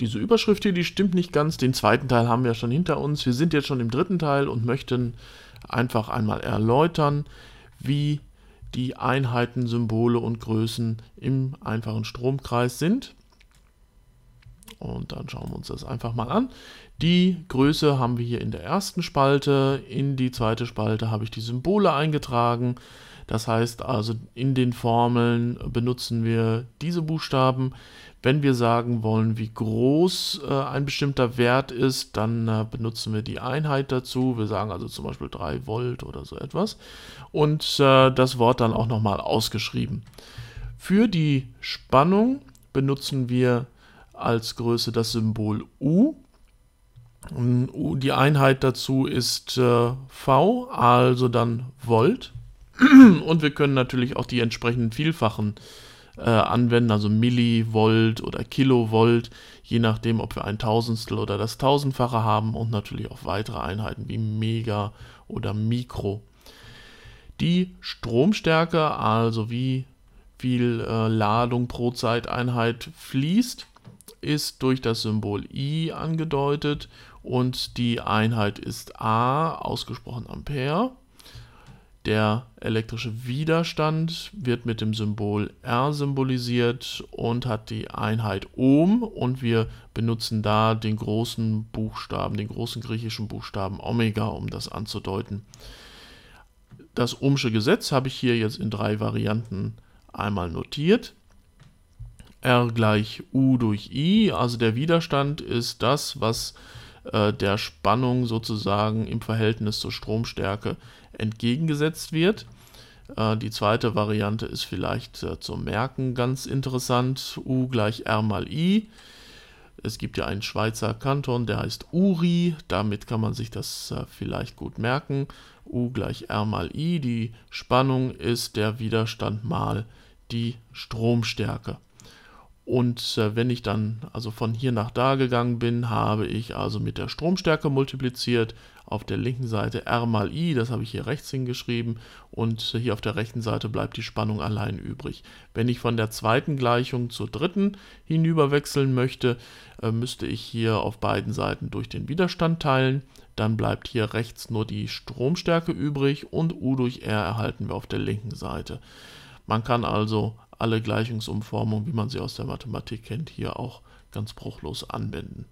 diese Überschrift hier, die stimmt nicht ganz. Den zweiten Teil haben wir schon hinter uns. Wir sind jetzt schon im dritten Teil und möchten einfach einmal erläutern, wie die Einheiten, Symbole und Größen im einfachen Stromkreis sind. Und dann schauen wir uns das einfach mal an. Die Größe haben wir hier in der ersten Spalte. In die zweite Spalte habe ich die Symbole eingetragen. Das heißt also, in den Formeln benutzen wir diese Buchstaben. Wenn wir sagen wollen, wie groß äh, ein bestimmter Wert ist, dann äh, benutzen wir die Einheit dazu. Wir sagen also zum Beispiel 3 Volt oder so etwas. Und äh, das Wort dann auch nochmal ausgeschrieben. Für die Spannung benutzen wir als Größe das Symbol U. Die Einheit dazu ist äh, V, also dann Volt. Und wir können natürlich auch die entsprechenden Vielfachen äh, anwenden, also Millivolt oder Kilovolt, je nachdem, ob wir ein Tausendstel oder das Tausendfache haben und natürlich auch weitere Einheiten wie Mega oder Mikro. Die Stromstärke, also wie viel äh, Ladung pro Zeiteinheit fließt, ist durch das Symbol I angedeutet und die Einheit ist A, ausgesprochen Ampere. Der elektrische Widerstand wird mit dem Symbol R symbolisiert und hat die Einheit Ohm und wir benutzen da den großen Buchstaben, den großen griechischen Buchstaben Omega, um das anzudeuten. Das Ohmsche Gesetz habe ich hier jetzt in drei Varianten einmal notiert. R gleich U durch I, also der Widerstand ist das, was äh, der Spannung sozusagen im Verhältnis zur Stromstärke entgegengesetzt wird. Äh, die zweite Variante ist vielleicht äh, zum Merken ganz interessant. U gleich R mal I. Es gibt ja einen Schweizer Kanton, der heißt Uri. Damit kann man sich das äh, vielleicht gut merken. U gleich R mal I. Die Spannung ist der Widerstand mal die Stromstärke. Und äh, wenn ich dann also von hier nach da gegangen bin, habe ich also mit der Stromstärke multipliziert. Auf der linken Seite R mal I, das habe ich hier rechts hingeschrieben. Und hier auf der rechten Seite bleibt die Spannung allein übrig. Wenn ich von der zweiten Gleichung zur dritten hinüber wechseln möchte, äh, müsste ich hier auf beiden Seiten durch den Widerstand teilen. Dann bleibt hier rechts nur die Stromstärke übrig und U durch R erhalten wir auf der linken Seite. Man kann also alle Gleichungsumformungen, wie man sie aus der Mathematik kennt, hier auch ganz bruchlos anwenden.